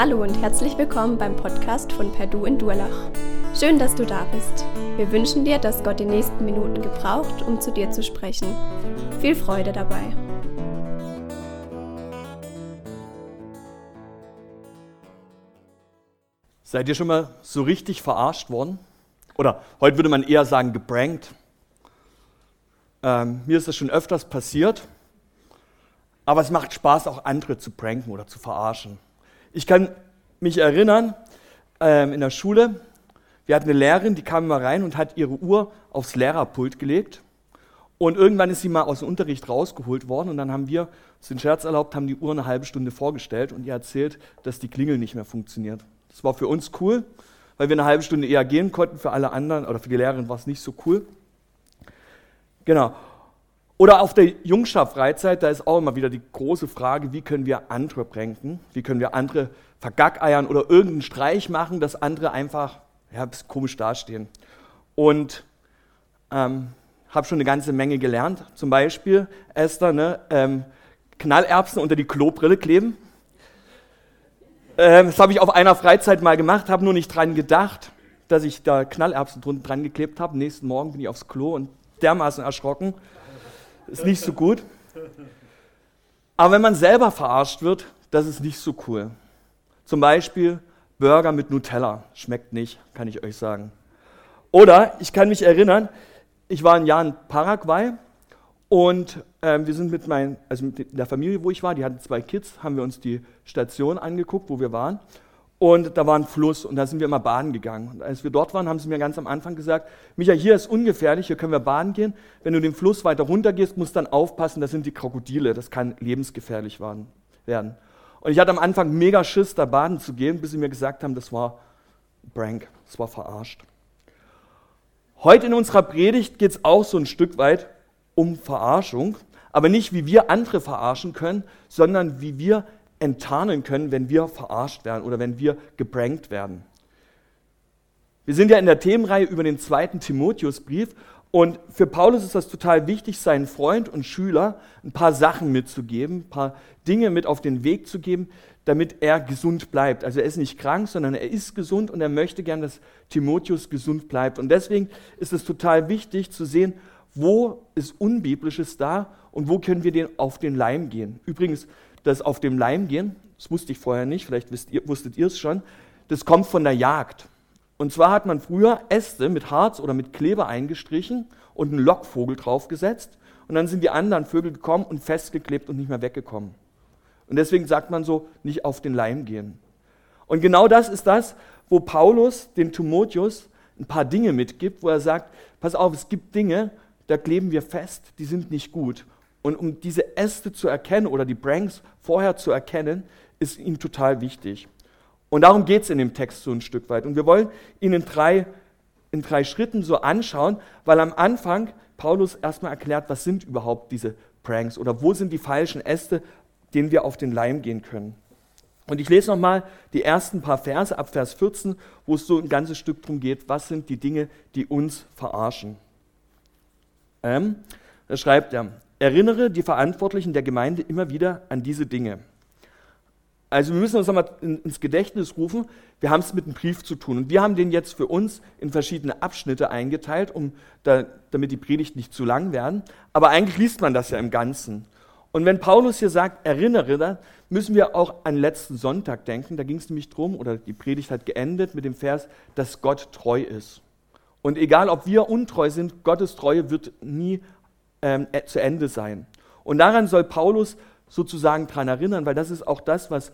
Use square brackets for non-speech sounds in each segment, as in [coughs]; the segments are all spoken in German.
Hallo und herzlich willkommen beim Podcast von Perdu in Durlach. Schön, dass du da bist. Wir wünschen dir, dass Gott die nächsten Minuten gebraucht, um zu dir zu sprechen. Viel Freude dabei. Seid ihr schon mal so richtig verarscht worden? Oder heute würde man eher sagen gebrankt. Ähm, mir ist das schon öfters passiert. Aber es macht Spaß, auch andere zu pranken oder zu verarschen. Ich kann mich erinnern, ähm, in der Schule, wir hatten eine Lehrerin, die kam immer rein und hat ihre Uhr aufs Lehrerpult gelegt. Und irgendwann ist sie mal aus dem Unterricht rausgeholt worden und dann haben wir uns den Scherz erlaubt, haben die Uhr eine halbe Stunde vorgestellt und ihr erzählt, dass die Klingel nicht mehr funktioniert. Das war für uns cool, weil wir eine halbe Stunde eher gehen konnten. Für alle anderen oder für die Lehrerin war es nicht so cool. Genau. Oder auf der Jungschaft-Freizeit, da ist auch immer wieder die große Frage, wie können wir andere pranken, wie können wir andere vergackeiern oder irgendeinen Streich machen, dass andere einfach ja, komisch dastehen. Und ähm, habe schon eine ganze Menge gelernt. Zum Beispiel, Esther, ne, ähm, Knallerbsen unter die Klobrille kleben. Ähm, das habe ich auf einer Freizeit mal gemacht, habe nur nicht dran gedacht, dass ich da Knallerbsen drunter dran geklebt habe. Nächsten Morgen bin ich aufs Klo und dermaßen erschrocken ist nicht so gut. Aber wenn man selber verarscht wird, das ist nicht so cool. Zum Beispiel Burger mit Nutella. Schmeckt nicht, kann ich euch sagen. Oder ich kann mich erinnern, ich war ein Jahr in Paraguay und ähm, wir sind mit, mein, also mit der Familie, wo ich war, die hatten zwei Kids, haben wir uns die Station angeguckt, wo wir waren. Und da war ein Fluss und da sind wir immer baden gegangen. Und als wir dort waren, haben sie mir ganz am Anfang gesagt, Micha, hier ist ungefährlich, hier können wir baden gehen. Wenn du den Fluss weiter runter gehst, musst du dann aufpassen, das sind die Krokodile, das kann lebensgefährlich werden. Und ich hatte am Anfang mega Schiss, da baden zu gehen, bis sie mir gesagt haben, das war Prank, das war verarscht. Heute in unserer Predigt geht es auch so ein Stück weit um Verarschung, aber nicht wie wir andere verarschen können, sondern wie wir enttarnen können, wenn wir verarscht werden oder wenn wir geprankt werden. Wir sind ja in der Themenreihe über den zweiten Timotheusbrief und für Paulus ist das total wichtig, seinen Freund und Schüler ein paar Sachen mitzugeben, ein paar Dinge mit auf den Weg zu geben, damit er gesund bleibt. Also er ist nicht krank, sondern er ist gesund und er möchte gern, dass Timotheus gesund bleibt. Und deswegen ist es total wichtig zu sehen, wo ist Unbiblisches da und wo können wir den auf den Leim gehen. Übrigens, das auf dem Leim gehen, das wusste ich vorher nicht, vielleicht ihr, wusstet ihr es schon, das kommt von der Jagd. Und zwar hat man früher Äste mit Harz oder mit Kleber eingestrichen und einen Lockvogel draufgesetzt und dann sind die anderen Vögel gekommen und festgeklebt und nicht mehr weggekommen. Und deswegen sagt man so, nicht auf den Leim gehen. Und genau das ist das, wo Paulus dem Timotheus ein paar Dinge mitgibt, wo er sagt, pass auf, es gibt Dinge, da kleben wir fest, die sind nicht gut. Und um diese Äste zu erkennen oder die Branks vorher zu erkennen, ist ihm total wichtig. Und darum geht es in dem Text so ein Stück weit. Und wir wollen ihn in drei, in drei Schritten so anschauen, weil am Anfang Paulus erstmal erklärt, was sind überhaupt diese Pranks oder wo sind die falschen Äste, denen wir auf den Leim gehen können. Und ich lese nochmal die ersten paar Verse ab Vers 14, wo es so ein ganzes Stück darum geht, was sind die Dinge, die uns verarschen. Ähm, da schreibt er, erinnere die Verantwortlichen der Gemeinde immer wieder an diese Dinge. Also wir müssen uns nochmal ins Gedächtnis rufen, wir haben es mit einem Brief zu tun. Und wir haben den jetzt für uns in verschiedene Abschnitte eingeteilt, um da, damit die Predigt nicht zu lang werden. Aber eigentlich liest man das ja im Ganzen. Und wenn Paulus hier sagt, erinnere, dann müssen wir auch an letzten Sonntag denken. Da ging es nämlich drum, oder die Predigt hat geendet mit dem Vers, dass Gott treu ist. Und egal, ob wir untreu sind, Gottes Treue wird nie ähm, äh, zu Ende sein. Und daran soll Paulus sozusagen daran erinnern, weil das ist auch das, was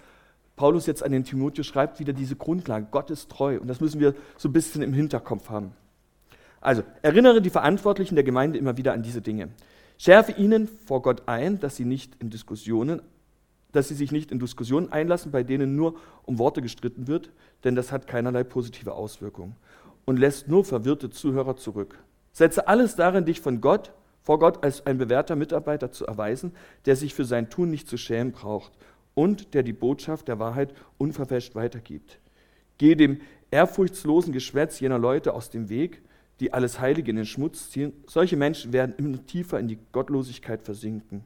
Paulus jetzt an den Timotheus schreibt, wieder diese Grundlage. Gott ist treu. Und das müssen wir so ein bisschen im Hinterkopf haben. Also, erinnere die Verantwortlichen der Gemeinde immer wieder an diese Dinge. Schärfe ihnen vor Gott ein, dass sie nicht in Diskussionen, dass sie sich nicht in Diskussionen einlassen, bei denen nur um Worte gestritten wird, denn das hat keinerlei positive Auswirkungen und lässt nur verwirrte Zuhörer zurück. Setze alles darin, dich von Gott vor Gott als ein bewährter Mitarbeiter zu erweisen, der sich für sein Tun nicht zu schämen braucht und der die Botschaft der Wahrheit unverfälscht weitergibt. Gehe dem ehrfurchtslosen Geschwätz jener Leute aus dem Weg, die alles Heilige in den Schmutz ziehen. Solche Menschen werden immer tiefer in die Gottlosigkeit versinken.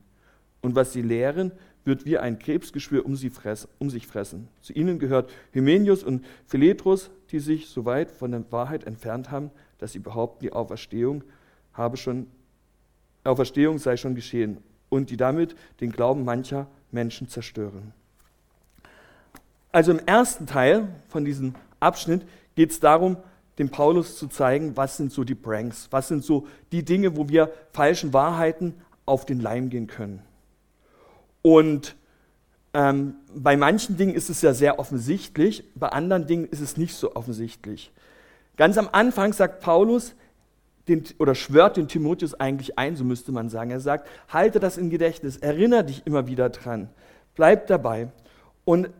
Und was sie lehren, wird wie ein Krebsgeschwür um, fressen, um sich fressen. Zu ihnen gehört Hymenius und Philetrus, die sich so weit von der Wahrheit entfernt haben, dass sie behaupten, die Auferstehung, habe schon, Auferstehung sei schon geschehen und die damit den Glauben mancher Menschen zerstören. Also im ersten Teil von diesem Abschnitt geht es darum, dem Paulus zu zeigen, was sind so die Pranks, was sind so die Dinge, wo wir falschen Wahrheiten auf den Leim gehen können. Und ähm, bei manchen Dingen ist es ja sehr offensichtlich, bei anderen Dingen ist es nicht so offensichtlich. Ganz am Anfang sagt Paulus, den, oder schwört den Timotheus eigentlich ein, so müsste man sagen. Er sagt, halte das im Gedächtnis, erinnere dich immer wieder dran, bleib dabei. Und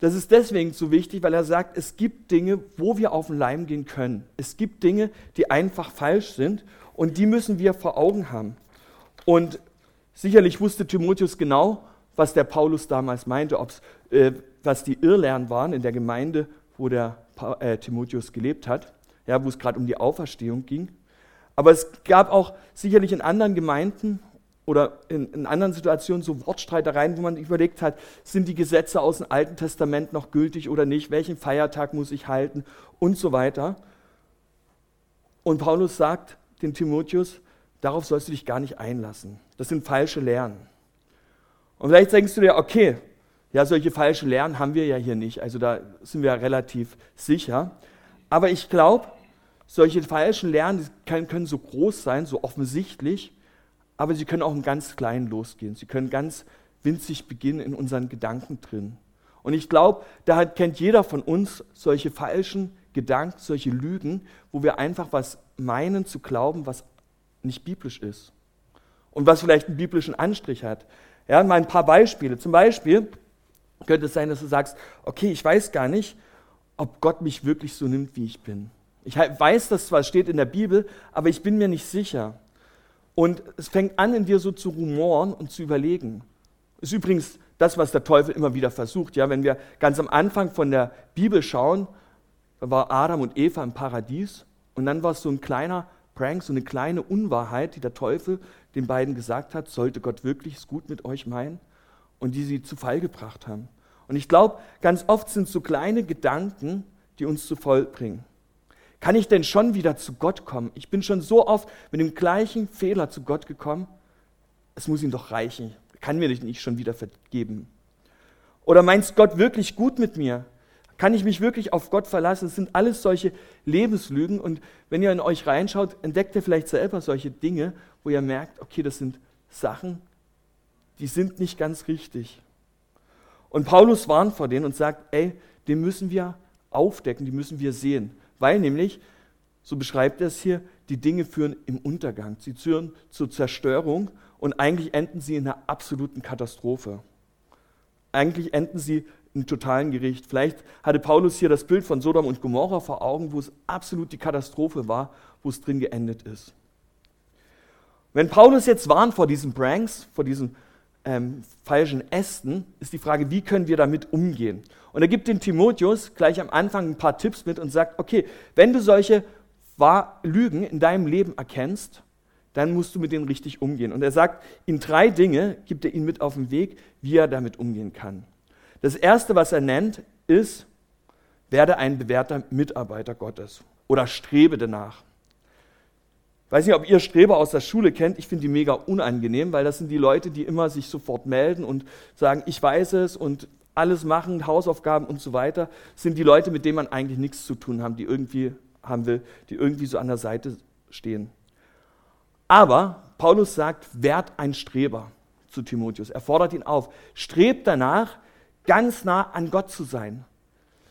das ist deswegen so wichtig, weil er sagt, es gibt Dinge, wo wir auf den Leim gehen können. Es gibt Dinge, die einfach falsch sind und die müssen wir vor Augen haben. Und sicherlich wusste Timotheus genau, was der Paulus damals meinte, ob's, äh, was die Irrlernen waren in der Gemeinde, wo der äh, Timotheus gelebt hat, ja, wo es gerade um die Auferstehung ging. Aber es gab auch sicherlich in anderen Gemeinden oder in, in, anderen Situationen so Wortstreitereien, wo man überlegt hat, sind die Gesetze aus dem Alten Testament noch gültig oder nicht, welchen Feiertag muss ich halten und so weiter. Und Paulus sagt dem Timotheus, darauf sollst du dich gar nicht einlassen. Das sind falsche Lehren. Und vielleicht denkst du dir, okay, ja, solche falsche Lehren haben wir ja hier nicht, also da sind wir ja relativ sicher. Aber ich glaube, solche falschen Lehren können, so groß sein, so offensichtlich, aber sie können auch im ganz Kleinen losgehen. Sie können ganz winzig beginnen in unseren Gedanken drin. Und ich glaube, da kennt jeder von uns solche falschen Gedanken, solche Lügen, wo wir einfach was meinen zu glauben, was nicht biblisch ist. Und was vielleicht einen biblischen Anstrich hat. Ja, mal ein paar Beispiele. Zum Beispiel könnte es sein, dass du sagst, okay, ich weiß gar nicht, ob Gott mich wirklich so nimmt, wie ich bin. Ich weiß, dass zwar steht in der Bibel, aber ich bin mir nicht sicher. Und es fängt an, in dir so zu rumoren und zu überlegen. Das ist übrigens das, was der Teufel immer wieder versucht. Ja, wenn wir ganz am Anfang von der Bibel schauen, da war Adam und Eva im Paradies und dann war es so ein kleiner Prank, so eine kleine Unwahrheit, die der Teufel den beiden gesagt hat, sollte Gott wirklich es gut mit euch meinen und die sie zu Fall gebracht haben. Und ich glaube, ganz oft sind es so kleine Gedanken, die uns zu voll bringen. Kann ich denn schon wieder zu Gott kommen? Ich bin schon so oft mit dem gleichen Fehler zu Gott gekommen. Es muss ihm doch reichen. Kann mir nicht schon wieder vergeben. Oder meinst Gott wirklich gut mit mir? Kann ich mich wirklich auf Gott verlassen? Es sind alles solche Lebenslügen. Und wenn ihr in euch reinschaut, entdeckt ihr vielleicht selber solche Dinge, wo ihr merkt, okay, das sind Sachen, die sind nicht ganz richtig. Und Paulus warnt vor denen und sagt, ey, den müssen wir aufdecken, die müssen wir sehen weil nämlich, so beschreibt er es hier, die Dinge führen im Untergang, sie führen zur Zerstörung und eigentlich enden sie in einer absoluten Katastrophe. Eigentlich enden sie im totalen Gericht. Vielleicht hatte Paulus hier das Bild von Sodom und Gomorra vor Augen, wo es absolut die Katastrophe war, wo es drin geendet ist. Wenn Paulus jetzt warnt vor diesen Pranks, vor diesen ähm, falschen Ästen, ist die Frage, wie können wir damit umgehen? Und er gibt dem Timotheus gleich am Anfang ein paar Tipps mit und sagt, okay, wenn du solche Lügen in deinem Leben erkennst, dann musst du mit denen richtig umgehen. Und er sagt, in drei Dinge gibt er ihn mit auf den Weg, wie er damit umgehen kann. Das erste, was er nennt, ist, werde ein bewährter Mitarbeiter Gottes oder strebe danach weiß nicht, ob ihr Streber aus der Schule kennt. Ich finde die mega unangenehm, weil das sind die Leute, die immer sich sofort melden und sagen, ich weiß es und alles machen, Hausaufgaben und so weiter. Sind die Leute, mit denen man eigentlich nichts zu tun haben, die irgendwie haben will, die irgendwie so an der Seite stehen. Aber Paulus sagt, werd ein Streber zu Timotheus. Er fordert ihn auf, streb danach, ganz nah an Gott zu sein.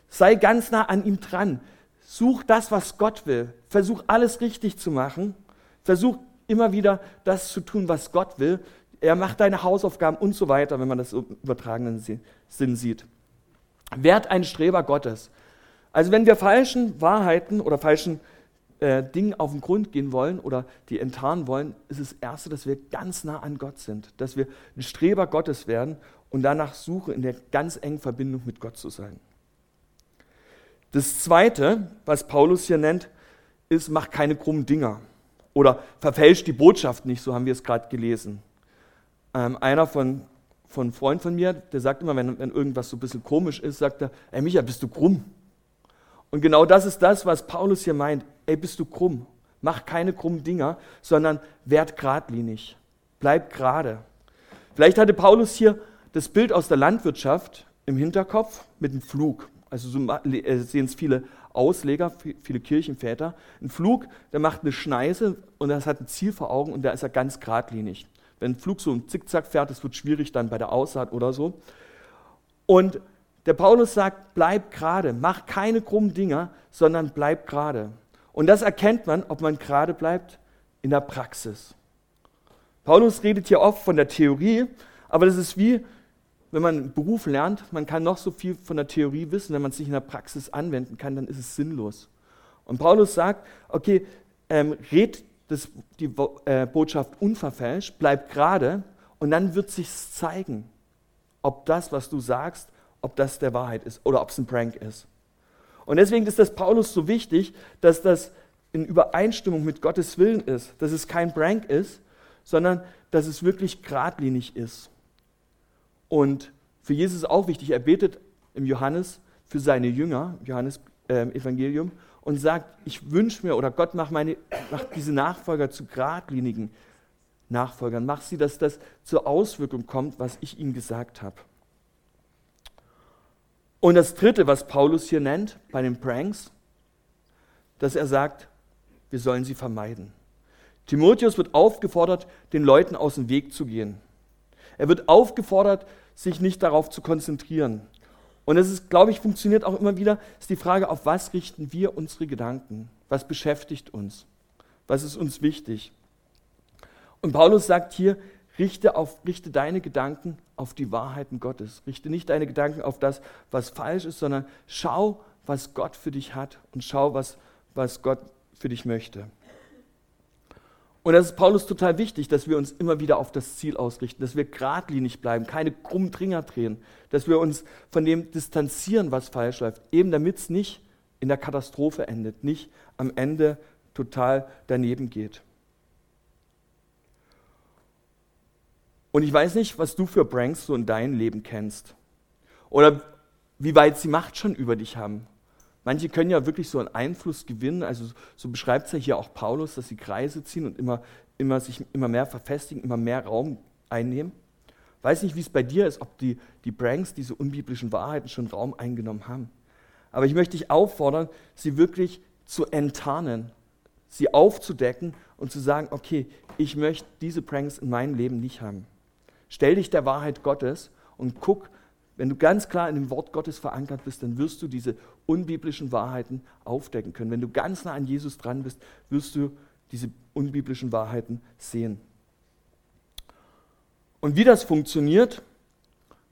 Sei ganz nah an ihm dran. Such das, was Gott will. Versuch alles richtig zu machen Versuch immer wieder das zu tun, was Gott will. Er macht deine Hausaufgaben und so weiter, wenn man das im übertragenen Sinn sieht. Werd ein Streber Gottes. Also wenn wir falschen Wahrheiten oder falschen äh, Dingen auf den Grund gehen wollen oder die enttarnen wollen, ist das Erste, dass wir ganz nah an Gott sind, dass wir ein Streber Gottes werden und danach suchen, in der ganz engen Verbindung mit Gott zu sein. Das Zweite, was Paulus hier nennt, ist, mach keine krummen Dinger. Oder verfälscht die Botschaft nicht, so haben wir es gerade gelesen. Ähm, einer von, von einem Freund von mir, der sagt immer, wenn, wenn irgendwas so ein bisschen komisch ist, sagt er, ey Micha, bist du krumm? Und genau das ist das, was Paulus hier meint. Ey, bist du krumm? Mach keine krummen Dinger, sondern werd geradlinig. Bleib gerade. Vielleicht hatte Paulus hier das Bild aus der Landwirtschaft im Hinterkopf mit dem Flug. Also so äh, sehen es viele Ausleger, viele Kirchenväter. Ein Flug, der macht eine Schneise und das hat ein Ziel vor Augen und da ist er ganz geradlinig. Wenn ein Flug so im Zickzack fährt, das wird schwierig dann bei der Aussaat oder so. Und der Paulus sagt, bleib gerade, mach keine krummen Dinger, sondern bleib gerade. Und das erkennt man, ob man gerade bleibt, in der Praxis. Paulus redet hier oft von der Theorie, aber das ist wie, wenn man einen Beruf lernt, man kann noch so viel von der Theorie wissen, wenn man es nicht in der Praxis anwenden kann, dann ist es sinnlos. Und Paulus sagt, okay, ähm, red das, die äh, Botschaft unverfälscht, bleib gerade und dann wird sich zeigen, ob das, was du sagst, ob das der Wahrheit ist oder ob es ein Prank ist. Und deswegen ist das Paulus so wichtig, dass das in Übereinstimmung mit Gottes Willen ist, dass es kein Prank ist, sondern dass es wirklich geradlinig ist. Und für Jesus ist auch wichtig, er betet im Johannes für seine Jünger, Johannes äh, Evangelium, und sagt, ich wünsche mir oder Gott macht, meine, diese Nachfolger zu geradlinigen Nachfolgern, macht sie, dass das zur Auswirkung kommt, was ich ihnen gesagt habe. Und das Dritte, was Paulus hier nennt bei den Pranks, dass er sagt, wir sollen sie vermeiden. Timotheus wird aufgefordert, den Leuten aus dem Weg zu gehen. Er wird aufgefordert, sich nicht darauf zu konzentrieren. Und es ist, glaube ich, funktioniert auch immer wieder, ist die Frage, auf was richten wir unsere Gedanken? Was beschäftigt uns? Was ist uns wichtig? Und Paulus sagt hier, richte, auf, richte deine Gedanken auf die Wahrheiten Gottes. Richte nicht deine Gedanken auf das, was falsch ist, sondern schau, was Gott für dich hat und schau, was, was Gott für dich möchte. Und das ist Paulus total wichtig, dass wir uns immer wieder auf das Ziel ausrichten, dass wir geradlinig bleiben, keine krummen Tringer drehen, dass wir uns von dem distanzieren, was falsch läuft, eben damit es nicht in der Katastrophe endet, nicht am Ende total daneben geht. Und ich weiß nicht, was du für Pranks so in deinem Leben kennst oder wie weit sie Macht schon über dich haben. Manche können ja wirklich so einen Einfluss gewinnen, also so beschreibt es ja hier auch Paulus, dass sie Kreise ziehen und immer, immer sich immer mehr verfestigen, immer mehr Raum einnehmen. Weiß nicht, wie es bei dir ist, ob die, die Pranks, diese unbiblischen Wahrheiten schon Raum eingenommen haben. Aber ich möchte dich auffordern, sie wirklich zu enttarnen, sie aufzudecken und zu sagen, okay, ich möchte diese Pranks in meinem Leben nicht haben. Stell dich der Wahrheit Gottes und guck, wenn du ganz klar in dem Wort Gottes verankert bist, dann wirst du diese unbiblischen Wahrheiten aufdecken können. Wenn du ganz nah an Jesus dran bist, wirst du diese unbiblischen Wahrheiten sehen. Und wie das funktioniert,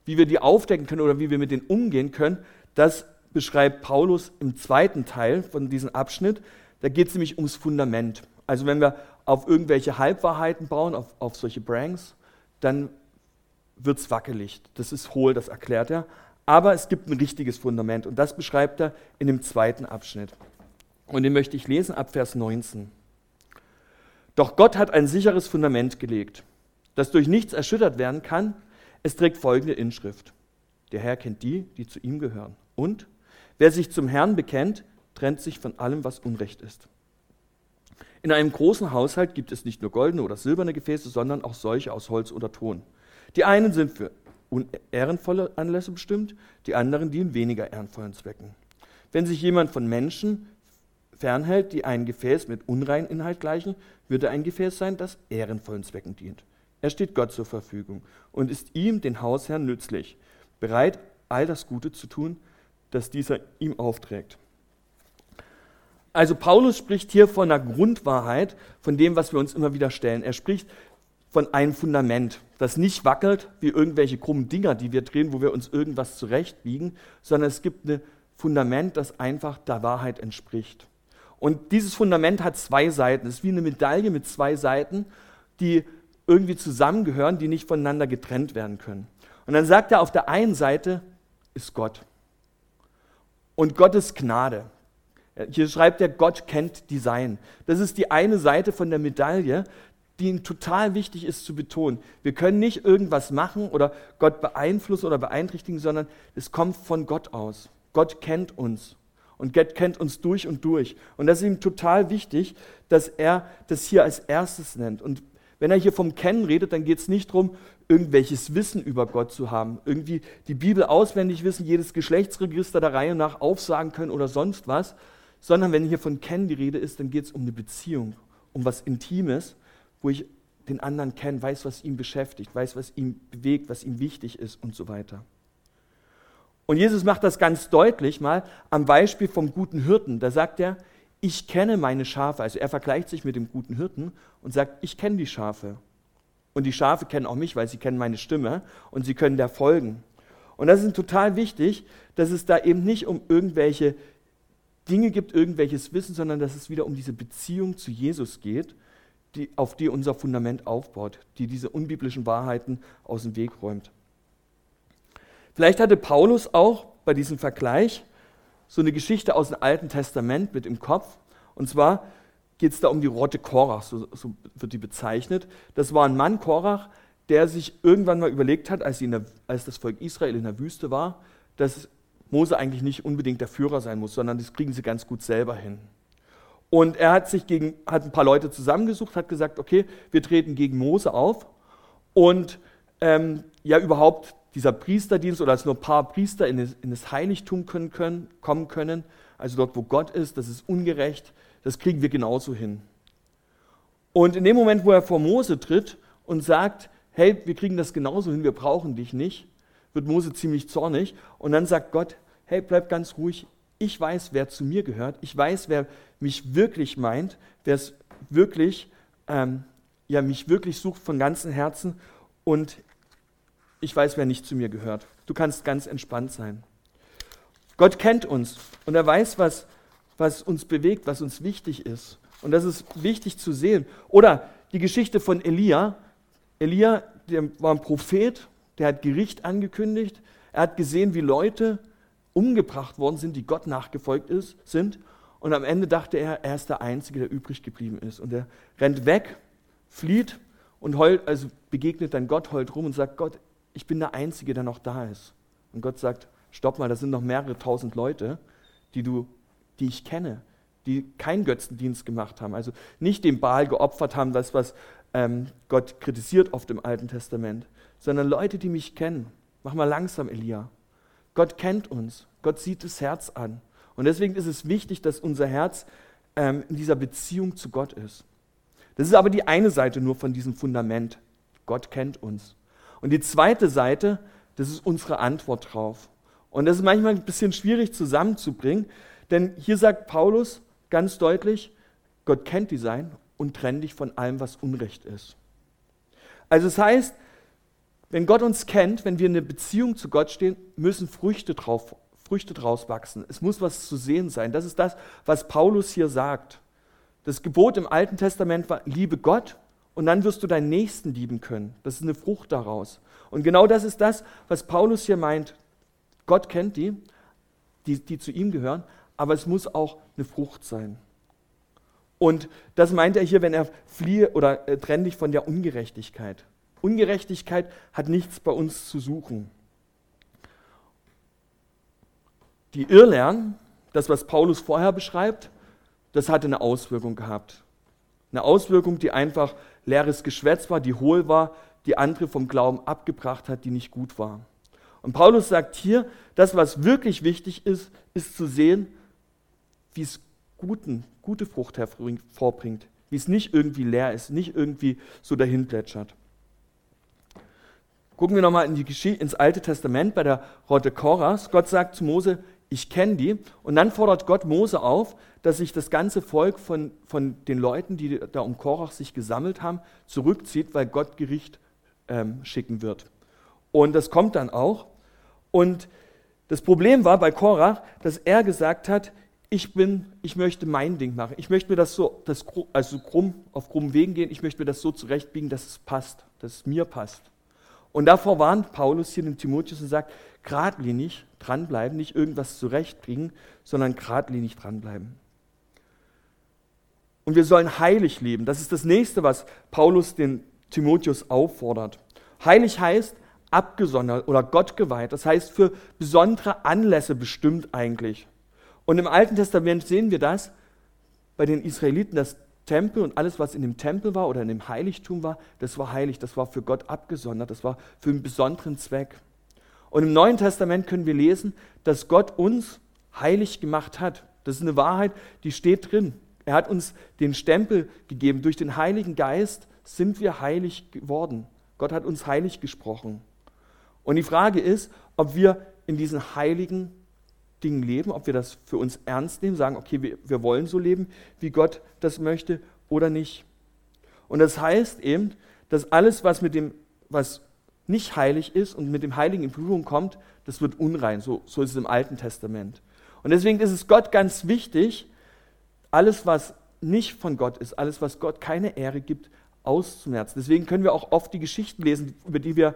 wie wir die aufdecken können oder wie wir mit denen umgehen können, das beschreibt Paulus im zweiten Teil von diesem Abschnitt. Da geht es nämlich ums Fundament. Also wenn wir auf irgendwelche Halbwahrheiten bauen, auf, auf solche Branks, dann wird es wackelig. Das ist hohl, das erklärt er. Aber es gibt ein richtiges Fundament und das beschreibt er in dem zweiten Abschnitt. Und den möchte ich lesen ab Vers 19. Doch Gott hat ein sicheres Fundament gelegt, das durch nichts erschüttert werden kann. Es trägt folgende Inschrift. Der Herr kennt die, die zu ihm gehören. Und wer sich zum Herrn bekennt, trennt sich von allem, was Unrecht ist. In einem großen Haushalt gibt es nicht nur goldene oder silberne Gefäße, sondern auch solche aus Holz oder Ton. Die einen sind für ehrenvolle Anlässe bestimmt, die anderen dienen weniger ehrenvollen Zwecken. Wenn sich jemand von Menschen fernhält, die ein Gefäß mit unreinem Inhalt gleichen, wird er ein Gefäß sein, das ehrenvollen Zwecken dient. Er steht Gott zur Verfügung und ist ihm, den Hausherrn, nützlich, bereit, all das Gute zu tun, das dieser ihm aufträgt. Also Paulus spricht hier von einer Grundwahrheit, von dem, was wir uns immer wieder stellen. Er spricht von einem Fundament, das nicht wackelt wie irgendwelche krummen Dinger, die wir drehen, wo wir uns irgendwas zurechtbiegen, sondern es gibt ein Fundament, das einfach der Wahrheit entspricht. Und dieses Fundament hat zwei Seiten. Es ist wie eine Medaille mit zwei Seiten, die irgendwie zusammengehören, die nicht voneinander getrennt werden können. Und dann sagt er, auf der einen Seite ist Gott. Und Gottes Gnade. Hier schreibt er, Gott kennt Design. Das ist die eine Seite von der Medaille, die ihnen total wichtig ist zu betonen. Wir können nicht irgendwas machen oder Gott beeinflussen oder beeinträchtigen, sondern es kommt von Gott aus. Gott kennt uns und Gott kennt uns durch und durch. Und das ist ihm total wichtig, dass er das hier als erstes nennt. Und wenn er hier vom Kennen redet, dann geht es nicht darum, irgendwelches Wissen über Gott zu haben, irgendwie die Bibel auswendig wissen, jedes Geschlechtsregister der Reihe nach aufsagen können oder sonst was, sondern wenn hier von Kennen die Rede ist, dann geht es um eine Beziehung, um was Intimes, wo ich den anderen kenne, weiß, was ihn beschäftigt, weiß, was ihn bewegt, was ihm wichtig ist und so weiter. Und Jesus macht das ganz deutlich mal am Beispiel vom guten Hirten. Da sagt er, ich kenne meine Schafe. Also er vergleicht sich mit dem guten Hirten und sagt, ich kenne die Schafe. Und die Schafe kennen auch mich, weil sie kennen meine Stimme und sie können der folgen. Und das ist total wichtig, dass es da eben nicht um irgendwelche Dinge gibt, irgendwelches Wissen, sondern dass es wieder um diese Beziehung zu Jesus geht, die, auf die unser Fundament aufbaut, die diese unbiblischen Wahrheiten aus dem Weg räumt. Vielleicht hatte Paulus auch bei diesem Vergleich so eine Geschichte aus dem Alten Testament mit im Kopf. Und zwar geht es da um die Rotte Korach, so, so, wird die bezeichnet. Das war ein Mann, Korach, der sich irgendwann mal überlegt hat, als, der, als, das Volk Israel in der Wüste war, dass Mose eigentlich nicht unbedingt der Führer sein muss, sondern das kriegen sie ganz gut selber hin. Und er hat sich gegen, hat ein paar Leute zusammengesucht, hat gesagt, okay, wir treten gegen Mose auf und ähm, ja überhaupt dieser Priesterdienst oder dass nur ein paar Priester in das, in das Heiligtum können, können, kommen können, also dort, wo Gott ist, das ist ungerecht, das kriegen wir genauso hin. Und in dem Moment, wo er vor Mose tritt und sagt, hey, wir kriegen das genauso hin, wir brauchen dich nicht, wird Mose ziemlich zornig und dann sagt Gott, hey, bleib ganz ruhig, ich weiß, wer zu mir gehört, ich weiß, wer mich wirklich meint, wer es wirklich, ähm, ja, mich wirklich sucht von ganzem Herzen und ich weiß, wer nicht zu mir gehört. Du kannst ganz entspannt sein. Gott kennt uns und er weiß, was, was uns bewegt, was uns wichtig ist. Und das ist wichtig zu sehen. Oder die Geschichte von Elia. Elia, der war ein Prophet, der hat Gericht angekündigt. Er hat gesehen, wie Leute umgebracht worden sind, die Gott nachgefolgt ist, sind. Und am Ende dachte er, er ist der Einzige, der übrig geblieben ist. Und er rennt weg, flieht und heult, also begegnet dann Gott, heult rum und sagt, Gott, ich bin der Einzige, der noch da ist. Und Gott sagt, stopp mal, da sind noch mehrere tausend Leute, die, du, die ich kenne, die keinen Götzendienst gemacht haben, also nicht dem Baal geopfert haben, das, was ähm, Gott kritisiert oft im Alten Testament, sondern Leute, die mich kennen. Mach mal langsam, Elia. Gott kennt uns. Gott sieht das Herz an. Und deswegen ist es wichtig, dass unser Herz ähm, in dieser Beziehung zu Gott ist. Das ist aber die eine Seite nur von diesem Fundament. Gott kennt uns. Und die zweite Seite, das ist unsere Antwort drauf. Und das ist manchmal ein bisschen schwierig zusammenzubringen, denn hier sagt Paulus ganz deutlich, Gott kennt die Sein und trennt dich von allem, was Unrecht ist. Also es das heißt, wenn Gott uns kennt, wenn wir in einer Beziehung zu Gott stehen, müssen Früchte, drauf, Früchte draus wachsen. Es muss was zu sehen sein. Das ist das, was Paulus hier sagt. Das Gebot im Alten Testament war, liebe Gott und dann wirst du deinen Nächsten lieben können. Das ist eine Frucht daraus. Und genau das ist das, was Paulus hier meint. Gott kennt die, die, die zu ihm gehören, aber es muss auch eine Frucht sein. Und das meint er hier, wenn er fliehe oder äh, trenn dich von der Ungerechtigkeit. Ungerechtigkeit hat nichts bei uns zu suchen. Die Irrlernen, das, was Paulus vorher beschreibt, das hatte eine Auswirkung gehabt. Eine Auswirkung, die einfach leeres Geschwätz war, die hohl war, die andere vom Glauben abgebracht hat, die nicht gut war. Und Paulus sagt hier, das, was wirklich wichtig ist, ist zu sehen, wie es guten, gute Frucht hervorbringt, wie es nicht irgendwie leer ist, nicht irgendwie so dahin plätschert. Gucken wir nochmal in ins Alte Testament bei der Rotte Koras. Gott sagt zu Mose, ich kenne die. Und dann fordert Gott Mose auf, dass sich das ganze Volk von, von den Leuten, die da um Korach sich gesammelt haben, zurückzieht, weil Gott Gericht ähm, schicken wird. Und das kommt dann auch. Und das Problem war bei Korach, dass er gesagt hat, ich bin, ich möchte mein Ding machen. Ich möchte mir das so, das, also krumm, auf krummen Wegen gehen. Ich möchte mir das so zurechtbiegen, dass es passt, dass es mir passt. Und davor warnt Paulus hier den Timotheus und sagt, geradlinig dranbleiben, nicht irgendwas zurechtbringen, sondern geradlinig dranbleiben. Und wir sollen heilig leben. Das ist das nächste, was Paulus den Timotheus auffordert. Heilig heißt abgesondert oder gottgeweiht. Das heißt für besondere Anlässe bestimmt eigentlich. Und im Alten Testament sehen wir das bei den Israeliten, das Tempel und alles, was in dem Tempel war oder in dem Heiligtum war, das war heilig, das war für Gott abgesondert, das war für einen besonderen Zweck. Und im Neuen Testament können wir lesen, dass Gott uns heilig gemacht hat. Das ist eine Wahrheit, die steht drin. Er hat uns den Stempel gegeben. Durch den Heiligen Geist sind wir heilig geworden. Gott hat uns heilig gesprochen. Und die Frage ist, ob wir in diesen heiligen Dingen leben, ob wir das für uns ernst nehmen, sagen, okay, wir, wir wollen so leben, wie Gott das möchte oder nicht. Und das heißt eben, dass alles, was mit dem, was nicht heilig ist und mit dem Heiligen in Berührung kommt, das wird unrein. So, so ist es im Alten Testament. Und deswegen ist es Gott ganz wichtig, alles, was nicht von Gott ist, alles, was Gott keine Ehre gibt, auszumerzen. Deswegen können wir auch oft die Geschichten lesen, über die wir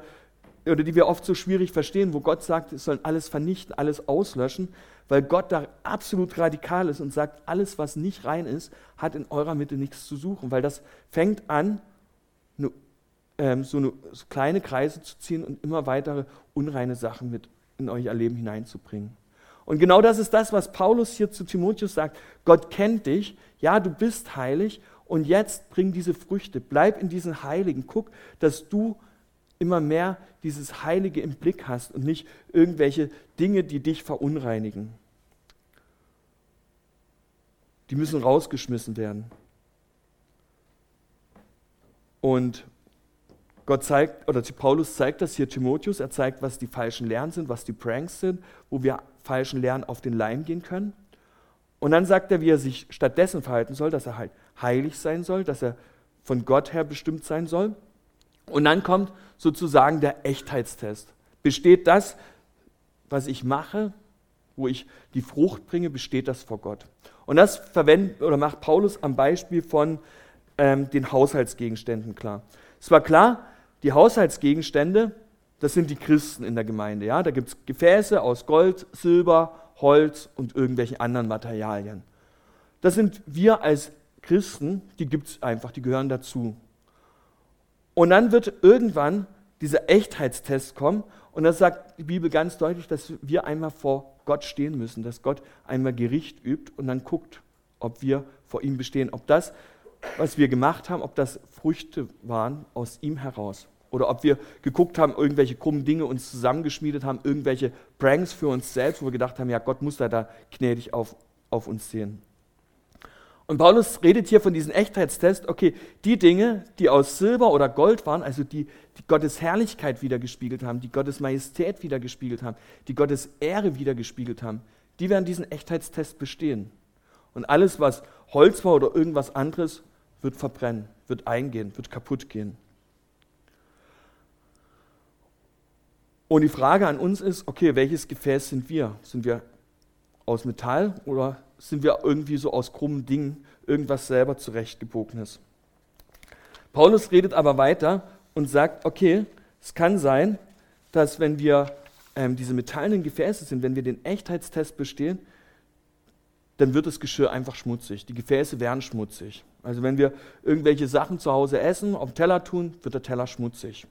oder die wir oft so schwierig verstehen, wo Gott sagt, es sollen alles vernichten, alles auslöschen, weil Gott da absolut radikal ist und sagt, alles, was nicht rein ist, hat in eurer Mitte nichts zu suchen, weil das fängt an, ähm, so, eine, so kleine Kreise zu ziehen und immer weitere unreine Sachen mit in euer Leben hineinzubringen. Und genau das ist das, was Paulus hier zu Timotheus sagt. Gott kennt dich, ja, du bist heilig und jetzt bring diese Früchte, bleib in diesen Heiligen, guck, dass du immer mehr dieses Heilige im Blick hast und nicht irgendwelche Dinge, die dich verunreinigen. Die müssen rausgeschmissen werden. Und Gott zeigt, oder Paulus zeigt das hier Timotheus, er zeigt, was die falschen Lernen sind, was die Pranks sind, wo wir falschen Lernen auf den Leim gehen können. Und dann sagt er, wie er sich stattdessen verhalten soll, dass er halt heilig sein soll, dass er von Gott her bestimmt sein soll. Und dann kommt sozusagen der Echtheitstest. Besteht das, was ich mache, wo ich die Frucht bringe, besteht das vor Gott? Und das verwendet oder macht Paulus am Beispiel von ähm, den Haushaltsgegenständen klar. Es war klar, die Haushaltsgegenstände, das sind die Christen in der Gemeinde. Ja? Da gibt es Gefäße aus Gold, Silber, Holz und irgendwelchen anderen Materialien. Das sind wir als Christen, die gibt es einfach, die gehören dazu. Und dann wird irgendwann dieser Echtheitstest kommen und da sagt die Bibel ganz deutlich, dass wir einmal vor Gott stehen müssen, dass Gott einmal Gericht übt und dann guckt, ob wir vor ihm bestehen, ob das, was wir gemacht haben, ob das Früchte waren aus ihm heraus. Oder ob wir geguckt haben, irgendwelche krummen Dinge uns zusammengeschmiedet haben, irgendwelche Pranks für uns selbst, wo wir gedacht haben, ja, Gott muss da, da gnädig auf, auf uns sehen. Und Paulus redet hier von diesem Echtheitstest, okay, die Dinge, die aus Silber oder Gold waren, also die, die Gottes Herrlichkeit wiedergespiegelt haben, die Gottes Majestät wiedergespiegelt haben, die Gottes Ehre wiedergespiegelt haben, die werden diesen Echtheitstest bestehen. Und alles, was Holz war oder irgendwas anderes, wird verbrennen, wird eingehen, wird kaputt gehen. Und die Frage an uns ist, okay, welches Gefäß sind wir? Sind wir aus Metall oder sind wir irgendwie so aus krummen Dingen irgendwas selber zurechtgebogenes? Paulus redet aber weiter und sagt, okay, es kann sein, dass wenn wir ähm, diese metallenen Gefäße sind, wenn wir den Echtheitstest bestehen, dann wird das Geschirr einfach schmutzig. Die Gefäße werden schmutzig. Also wenn wir irgendwelche Sachen zu Hause essen, auf den Teller tun, wird der Teller schmutzig.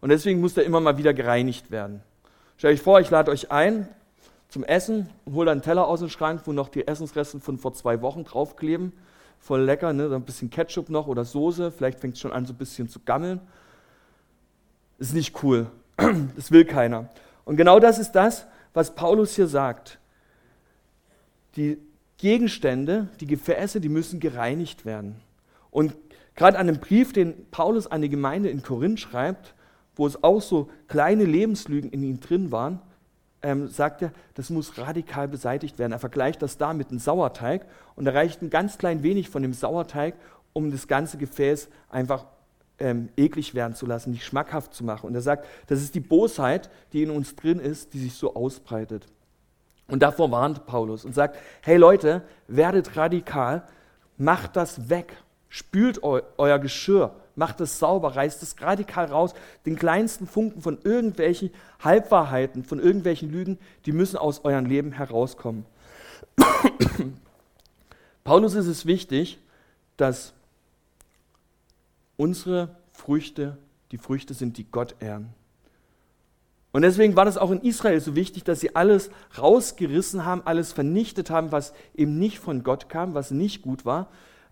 Und deswegen muss der immer mal wieder gereinigt werden. Stell euch vor, ich lade euch ein zum Essen und hole einen Teller aus dem Schrank, wo noch die Essensresten von vor zwei Wochen draufkleben. Voll lecker, ne? ein bisschen Ketchup noch oder Soße. Vielleicht fängt es schon an, so ein bisschen zu gammeln. Ist nicht cool. [clears throat] Das will keiner. Und genau das ist das, was Paulus hier sagt. Die Gegenstände, die Gefäße, die müssen gereinigt werden. Und gerade an dem Brief, den Paulus an die Gemeinde in Korinth schreibt, wo es auch so kleine Lebenslügen in ihm drin waren, ähm, sagt er, das muss radikal beseitigt werden. Er vergleicht das da mit einem Sauerteig und er reicht ein ganz klein wenig von dem Sauerteig, um das ganze Gefäß einfach ähm, eklig werden zu lassen, nicht schmackhaft zu machen. Und er sagt, das ist die Bosheit, die in uns drin ist, die sich so ausbreitet. Und davor warnt Paulus und sagt, hey Leute, werdet radikal, macht das weg, spült eu euer Geschirr, macht es sauber, reißt es radikal raus. Den kleinsten Funken von irgendwelchen Halbwahrheiten, von irgendwelchen Lügen, die müssen aus eurem Leben herauskommen. [coughs] Paulus ist es wichtig, dass unsere Früchte die Früchte sind, die Gott ehren. Und deswegen war das auch in Israel so wichtig, dass sie alles rausgerissen haben, alles vernichtet haben, was eben nicht von Gott kam, was nicht gut war,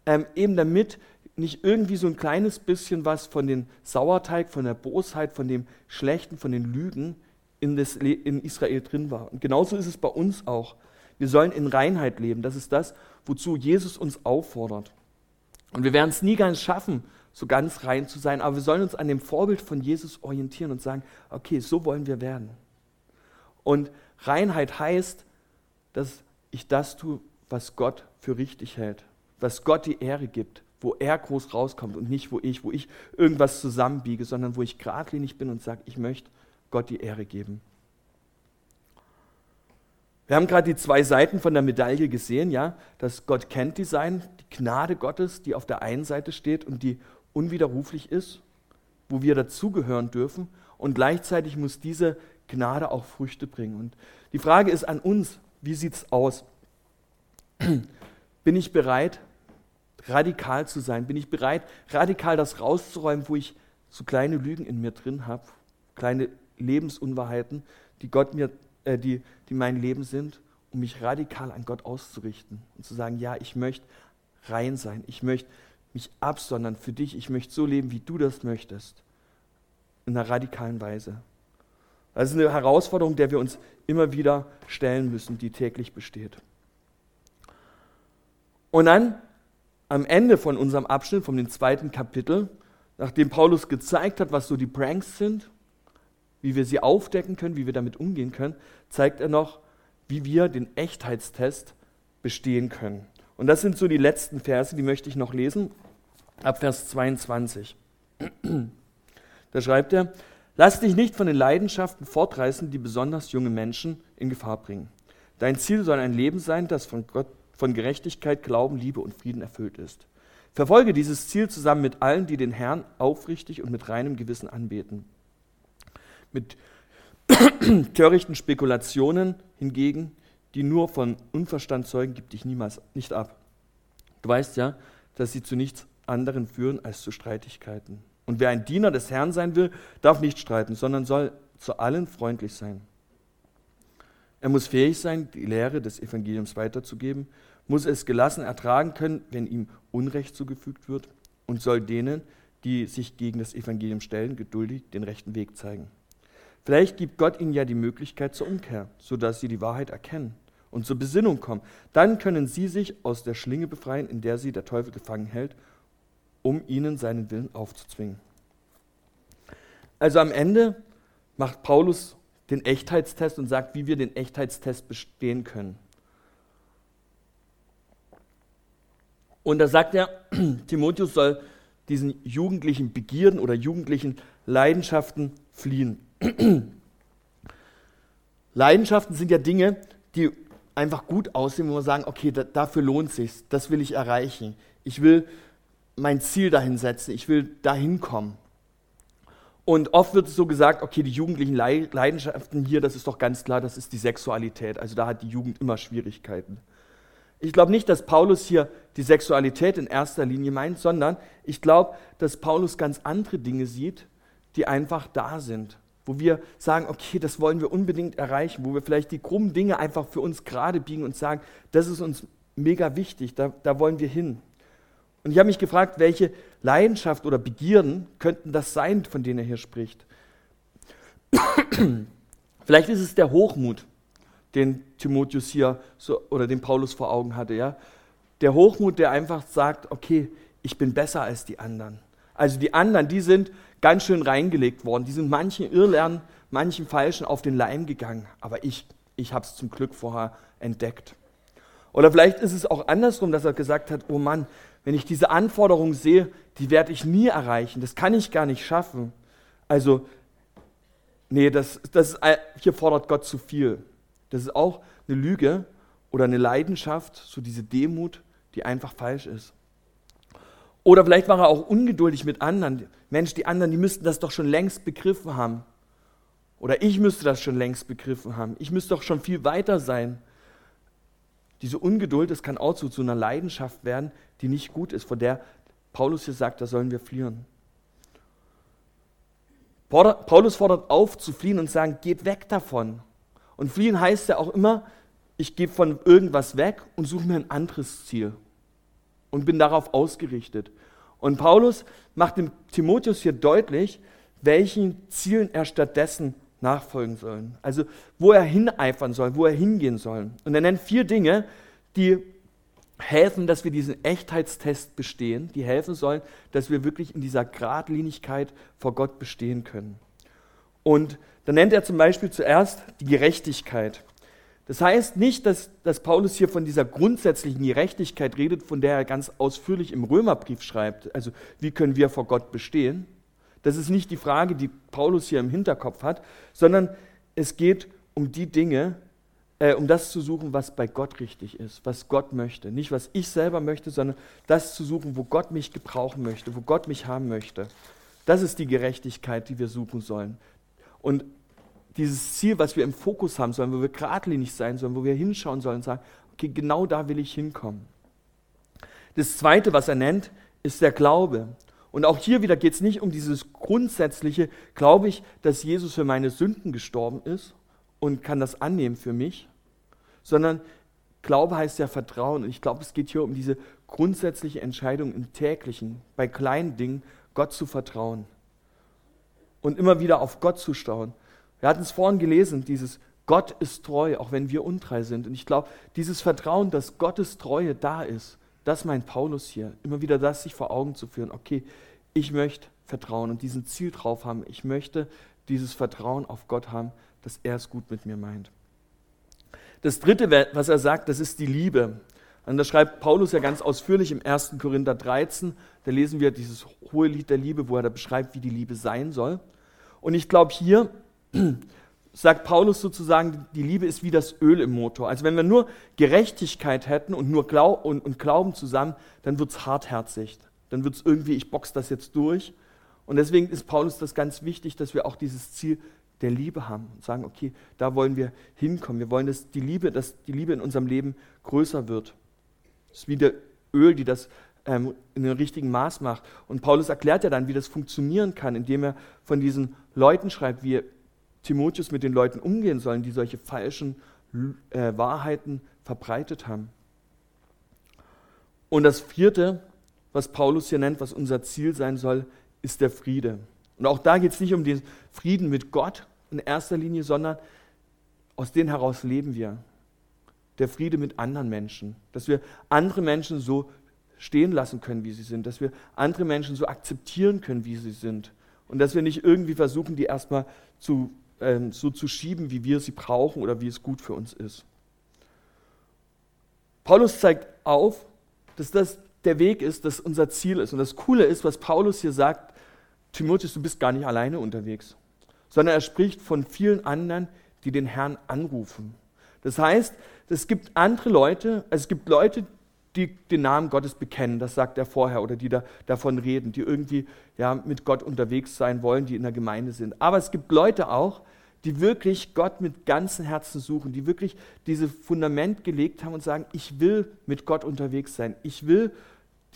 ähm, eben damit nicht irgendwie so ein kleines bisschen was von dem Sauerteig, von der Bosheit, von dem Schlechten, von den Lügen in, das, in Israel drin war. Und genauso ist es bei uns auch. Wir sollen in Reinheit leben. Das ist das, wozu Jesus uns auffordert. Und wir werden es nie ganz schaffen, so ganz rein zu sein, aber wir sollen uns an dem Vorbild von Jesus orientieren und sagen, okay, so wollen wir werden. Und Reinheit heißt, dass ich das tue, was Gott für richtig hält, was Gott die Ehre gibt, wo er groß rauskommt und nicht wo ich, wo ich irgendwas zusammenbiege, sondern wo ich geradlinig bin und sage, ich möchte Gott die Ehre geben. Wir haben gerade die zwei Seiten von der Medaille gesehen, ja, dass Gott kennt die Sein, die Gnade Gottes, die auf der einen Seite steht und die unwiderruflich ist, wo wir dazugehören dürfen und gleichzeitig muss diese Gnade auch Früchte bringen. Und die Frage ist an uns, wie sieht es aus? [clears throat] Bin ich bereit, radikal zu sein? Bin ich bereit, radikal das rauszuräumen, wo ich so kleine Lügen in mir drin habe, kleine Lebensunwahrheiten, die Gott mir, äh, die, die mein Leben sind, um mich radikal an Gott auszurichten und zu sagen, ja, ich möchte rein sein, ich möchte mich absondern für dich, ich möchte so leben, wie du das möchtest, in einer radikalen Weise. Das ist eine Herausforderung, der wir uns immer wieder stellen müssen, die täglich besteht. Und dann am Ende von unserem Abschnitt, von dem zweiten Kapitel, nachdem Paulus gezeigt hat, was so die Pranks sind, wie wir sie aufdecken können, wie wir damit umgehen können, zeigt er noch, wie wir den Echtheitstest bestehen können. Und das sind so die letzten Verse, die möchte ich noch lesen, ab Vers 22. [clears throat] Da schreibt er, lass dich nicht von den Leidenschaften fortreißen, die besonders junge Menschen in Gefahr bringen. Dein Ziel soll ein Leben sein, das von Gott von Gerechtigkeit, Glauben, Liebe und Frieden erfüllt ist. Verfolge dieses Ziel zusammen mit allen, die den Herrn aufrichtig und mit reinem Gewissen anbeten. Mit [clears throat] törichten Spekulationen hingegen, die nur von Unverstand zeugen, gibt dich niemals nicht ab. Du weißt ja, dass sie zu nichts anderen führen als zu Streitigkeiten. Und wer ein Diener des Herrn sein will, darf nicht streiten, sondern soll zu allen freundlich sein. Er muss fähig sein, die Lehre des Evangeliums weiterzugeben, muss es gelassen ertragen können, wenn ihm Unrecht zugefügt wird und soll denen, die sich gegen das Evangelium stellen, geduldig den rechten Weg zeigen. Vielleicht gibt Gott ihnen ja die Möglichkeit zur Umkehr, sodass sie die Wahrheit erkennen und zur Besinnung kommen. Dann können sie sich aus der Schlinge befreien, in der sie der Teufel gefangen hält, um ihnen seinen Willen aufzuzwingen. Also am Ende macht Paulus den Echtheitstest und sagt, wie wir den Echtheitstest bestehen können. Und da sagt er, [clears throat] Timotheus soll diesen jugendlichen Begierden oder jugendlichen Leidenschaften fliehen. [clears throat] Leidenschaften sind ja Dinge, die einfach gut aussehen, wo wir sagen, okay, da, dafür lohnt sich, das will ich erreichen. Ich will mein Ziel dahin setzen, ich will dahin kommen. Und oft wird es so gesagt, okay, die jugendlichen Leidenschaften hier, das ist doch ganz klar, das ist die Sexualität. Also da hat die Jugend immer Schwierigkeiten. Ich glaube nicht, dass Paulus hier die Sexualität in erster Linie meint, sondern ich glaube, dass Paulus ganz andere Dinge sieht, die einfach da sind. Wo wir sagen, okay, das wollen wir unbedingt erreichen, wo wir vielleicht die krummen Dinge einfach für uns gerade biegen und sagen, das ist uns mega wichtig, da, da wollen wir hin. Und ich habe mich gefragt, welche Leidenschaft oder Begierden könnten das sein, von denen er hier spricht. [coughs] Vielleicht ist es der Hochmut, den Timotheus hier so, oder den Paulus vor Augen hatte. Ja? Der Hochmut, der einfach sagt, okay, ich bin besser als die anderen. Also die anderen, die sind ganz schön reingelegt worden. Die sind manchen Irrlernen, manchen Falschen auf den Leim gegangen. Aber ich, ich habe es zum Glück vorher entdeckt. Oder vielleicht ist es auch andersrum, dass er gesagt hat, oh Mann, wenn ich diese Anforderungen sehe, die werde ich nie erreichen, das kann ich gar nicht schaffen. Also, nee, das, das hier fordert Gott zu viel. Das ist auch eine Lüge oder eine Leidenschaft, so diese Demut, die einfach falsch ist. Oder vielleicht war er auch ungeduldig mit anderen. Mensch, die anderen, die müssten das doch schon längst begriffen haben. Oder ich müsste das schon längst begriffen haben. Ich müsste doch schon viel weiter sein. Diese Ungeduld, das kann auch zu, zu einer Leidenschaft werden, die nicht gut ist, von der Paulus hier sagt, da sollen wir fliehen. Paulus fordert auf zu fliehen und sagen, geht weg davon. Und fliehen heißt ja auch immer, ich gehe von irgendwas weg und suche mir ein anderes Ziel und bin darauf ausgerichtet. Und Paulus macht dem Timotheus hier deutlich, welchen Zielen er stattdessen nachfolgen soll. Also wo er hineifern soll, wo er hingehen soll. Und er nennt vier Dinge, die helfen, dass wir diesen Echtheitstest bestehen, die helfen sollen, dass wir wirklich in dieser Gradlinigkeit vor Gott bestehen können. Und dann nennt er zum Beispiel zuerst die Gerechtigkeit. Das heißt nicht, dass, dass Paulus hier von dieser grundsätzlichen Gerechtigkeit redet, von der er ganz ausführlich im Römerbrief schreibt. Also wie können wir vor Gott bestehen? Das ist nicht die Frage, die Paulus hier im Hinterkopf hat, sondern es geht um die Dinge, äh, um das zu suchen, was bei Gott richtig ist, was Gott möchte. Nicht, was ich selber möchte, sondern das zu suchen, wo Gott mich gebrauchen möchte, wo Gott mich haben möchte. Das ist die Gerechtigkeit, die wir suchen sollen. Und dieses Ziel, was wir im Fokus haben sollen, wo wir geradlinig sein sollen, wo wir hinschauen sollen und sagen, okay, genau da will ich hinkommen. Das Zweite, was er nennt, ist der Glaube. Und auch hier wieder geht es nicht um dieses grundsätzliche, glaube ich, dass Jesus für meine Sünden gestorben ist und kann das annehmen für mich, sondern Glaube heißt ja Vertrauen. Und ich glaube, es geht hier um diese grundsätzliche Entscheidung im täglichen, bei kleinen Dingen, Gott zu vertrauen und immer wieder auf Gott zu schauen. Wir hatten es vorhin gelesen, dieses Gott ist treu, auch wenn wir untreu sind. Und ich glaube, dieses Vertrauen, dass Gottes Treue da ist, das meint Paulus hier. Immer wieder das sich vor Augen zu führen. Okay, ich möchte vertrauen und diesen Ziel drauf haben. Ich möchte dieses Vertrauen auf Gott haben, dass er es gut mit mir meint. Das dritte, was er sagt, das ist die Liebe. Und das schreibt Paulus ja ganz ausführlich im 1. Korinther 13. Da lesen wir dieses hohe Lied der Liebe, wo er da beschreibt, wie die Liebe sein soll. Und ich glaube, hier [clears throat] sagt Paulus sozusagen, die Liebe ist wie das Öl im Motor. Also wenn wir nur Gerechtigkeit hätten und nur Glaub und, und Glauben zusammen, dann wird es hartherzig. Dann wird es irgendwie, ich box das jetzt durch. Und deswegen ist Paulus das ganz wichtig, dass wir auch dieses Ziel der Liebe haben und sagen, okay, da wollen wir hinkommen. Wir wollen, dass die Liebe, dass die Liebe in unserem Leben größer wird. Das ist wie der Öl, die das ähm, in einem richtigen Maß macht. Und Paulus erklärt ja dann, wie das funktionieren kann, indem er von diesen Leuten schreibt, wie Timotheus mit den Leuten umgehen sollen, die solche falschen äh, Wahrheiten verbreitet haben. Und das vierte, was Paulus hier nennt, was unser Ziel sein soll, ist der Friede. Und auch da geht es nicht um den Frieden mit Gott in erster Linie, sondern aus dem heraus leben wir. Der Friede mit anderen Menschen. Dass wir andere Menschen so stehen lassen können, wie sie sind. Dass wir andere Menschen so akzeptieren können, wie sie sind. Und dass wir nicht irgendwie versuchen, die erstmal zu, äh, so zu schieben, wie wir sie brauchen oder wie es gut für uns ist. Paulus zeigt auf, dass das der Weg ist, dass unser Ziel ist. Und das Coole ist, was Paulus hier sagt, Timotheus, du bist gar nicht alleine unterwegs, sondern er spricht von vielen anderen, die den Herrn anrufen. Das heißt, es gibt andere Leute, also es gibt Leute, die den Namen Gottes bekennen, das sagt er vorher, oder die da, davon reden, die irgendwie ja, mit Gott unterwegs sein wollen, die in der Gemeinde sind. Aber es gibt Leute auch, die wirklich Gott mit ganzem Herzen suchen, die wirklich dieses Fundament gelegt haben und sagen, ich will mit Gott unterwegs sein, ich will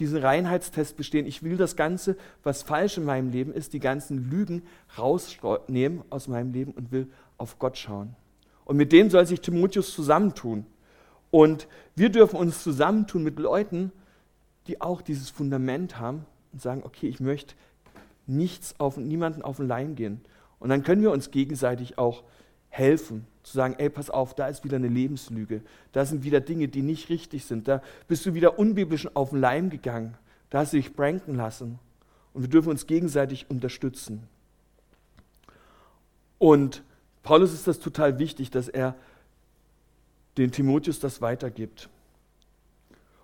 diesen Reinheitstest bestehen. Ich will das Ganze, was falsch in meinem Leben ist, die ganzen Lügen rausnehmen aus meinem Leben und will auf Gott schauen. Und mit denen soll sich Timotheus zusammentun. Und wir dürfen uns zusammentun mit Leuten, die auch dieses Fundament haben und sagen, okay, ich möchte nichts auf, niemanden auf den Leim gehen. Und dann können wir uns gegenseitig auch helfen, zu sagen, ey, pass auf, da ist wieder eine Lebenslüge, da sind wieder Dinge, die nicht richtig sind, da bist du wieder unbiblisch auf den Leim gegangen, da hast du dich pranken lassen. Und wir dürfen uns gegenseitig unterstützen. Und Paulus ist das total wichtig, dass er den Timotheus das weitergibt.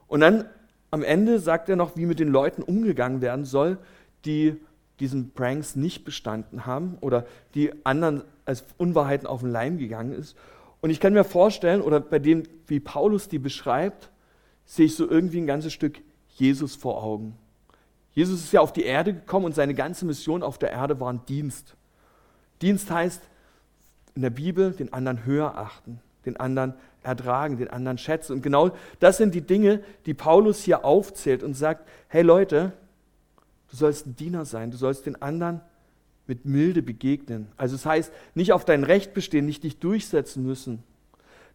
Und dann am Ende sagt er noch, wie mit den Leuten umgegangen werden soll, die diesen Pranks nicht bestanden haben oder die anderen als Unwahrheiten auf den Leim gegangen ist. Und ich kann mir vorstellen, oder bei dem, wie Paulus die beschreibt, sehe ich so irgendwie ein ganzes Stück Jesus vor Augen. Jesus ist ja auf die Erde gekommen und seine ganze Mission auf der Erde war ein Dienst. Dienst heißt in der Bibel den anderen höher achten, den anderen ertragen, den anderen schätzen. Und genau das sind die Dinge, die Paulus hier aufzählt und sagt, hey Leute, du sollst ein Diener sein, du sollst den anderen mit Milde begegnen. Also es das heißt, nicht auf dein Recht bestehen, nicht dich durchsetzen müssen.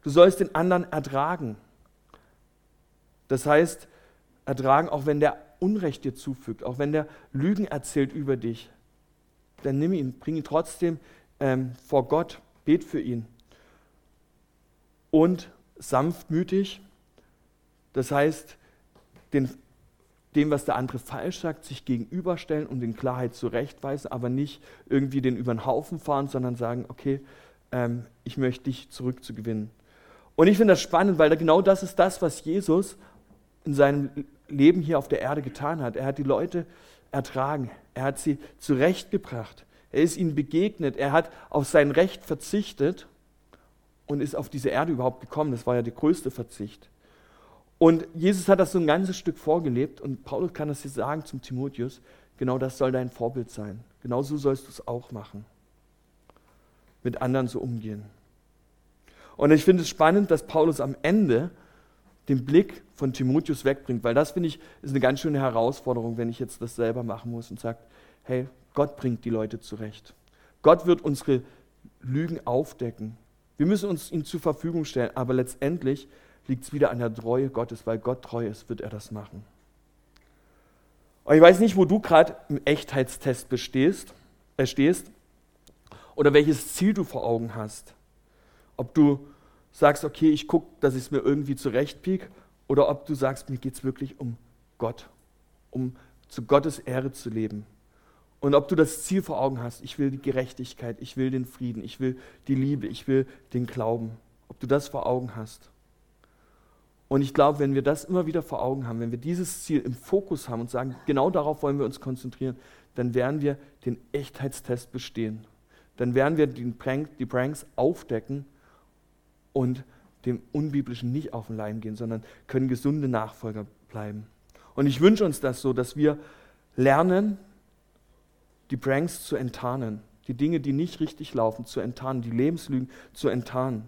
Du sollst den anderen ertragen. Das heißt, ertragen, auch wenn der Unrecht dir zufügt, auch wenn der Lügen erzählt über dich. Dann nimm ihn, bring ihn trotzdem ähm, vor Gott, bet für ihn. Und sanftmütig, das heißt, den, dem, was der andere falsch sagt, sich gegenüberstellen und in Klarheit zurechtweisen, aber nicht irgendwie den über den Haufen fahren, sondern sagen, okay, ähm, ich möchte dich zurückzugewinnen. Und ich finde das spannend, weil genau das ist das, was Jesus in seinem Leben hier auf der Erde getan hat. Er hat die Leute ertragen, er hat sie zurechtgebracht, er ist ihnen begegnet, er hat auf sein Recht verzichtet und ist auf diese Erde überhaupt gekommen. Das war ja der größte Verzicht. Und Jesus hat das so ein ganzes Stück vorgelebt und Paulus kann das hier sagen zum Timotheus, genau das soll dein Vorbild sein. Genau so sollst du es auch machen. Mit anderen so umgehen. Und ich finde es spannend, dass Paulus am Ende den Blick von Timotheus wegbringt, weil das finde ich ist eine ganz schöne Herausforderung, wenn ich jetzt das selber machen muss und sage, hey, Gott bringt die Leute zurecht. Gott wird unsere Lügen aufdecken. Wir müssen uns ihm zur Verfügung stellen, aber letztendlich liegt es wieder an der Treue Gottes, weil Gott treu ist, wird er das machen. Und ich weiß nicht, wo du gerade im Echtheitstest bestehst, äh, stehst oder welches Ziel du vor Augen hast. Ob du sagst, okay, ich gucke, dass ich es mir irgendwie zurechtpiek, oder ob du sagst, mir geht es wirklich um Gott, um zu Gottes Ehre zu leben. Und ob du das Ziel vor Augen hast, ich will die Gerechtigkeit, ich will den Frieden, ich will die Liebe, ich will den Glauben. Ob du das vor Augen hast. Und ich glaube, wenn wir das immer wieder vor Augen haben, wenn wir dieses Ziel im Fokus haben und sagen, genau darauf wollen wir uns konzentrieren, dann werden wir den Echtheitstest bestehen. Dann werden wir Prank, die Pranks aufdecken und dem Unbiblischen nicht auf den Leim gehen, sondern können gesunde Nachfolger bleiben. Und ich wünsche uns das so, dass wir lernen, die Pranks zu enttarnen, die Dinge, die nicht richtig laufen, zu enttarnen, die Lebenslügen zu enttarnen.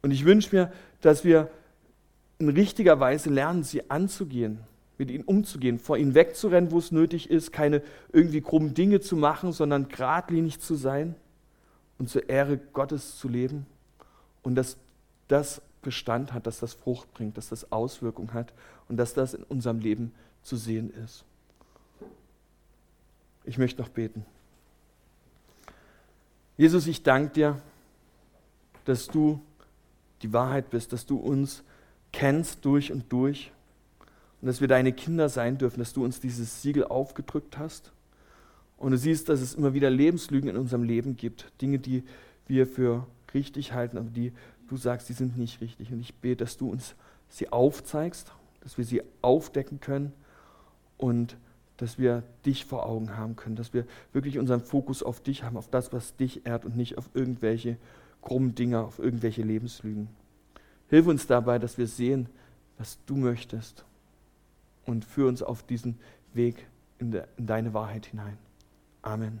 Und ich wünsche mir, dass wir in richtiger Weise lernen, sie anzugehen, mit ihnen umzugehen, vor ihnen wegzurennen, wo es nötig ist, keine irgendwie krummen Dinge zu machen, sondern geradlinig zu sein und zur Ehre Gottes zu leben. Und dass das Bestand hat, dass das Frucht bringt, dass das Auswirkungen hat und dass das in unserem Leben zu sehen ist. Ich möchte noch beten. Jesus, ich danke dir, dass du die Wahrheit bist, dass du uns kennst durch und durch und dass wir deine Kinder sein dürfen, dass du uns dieses Siegel aufgedrückt hast. Und du siehst, dass es immer wieder Lebenslügen in unserem Leben gibt, Dinge, die wir für richtig halten, aber die du sagst, die sind nicht richtig. Und ich bete, dass du uns sie aufzeigst, dass wir sie aufdecken können und dass wir dich vor Augen haben können, dass wir wirklich unseren Fokus auf dich haben, auf das, was dich ehrt und nicht auf irgendwelche krummen Dinge, auf irgendwelche Lebenslügen. Hilf uns dabei, dass wir sehen, was du möchtest und führe uns auf diesen Weg in, de, in deine Wahrheit hinein. Amen.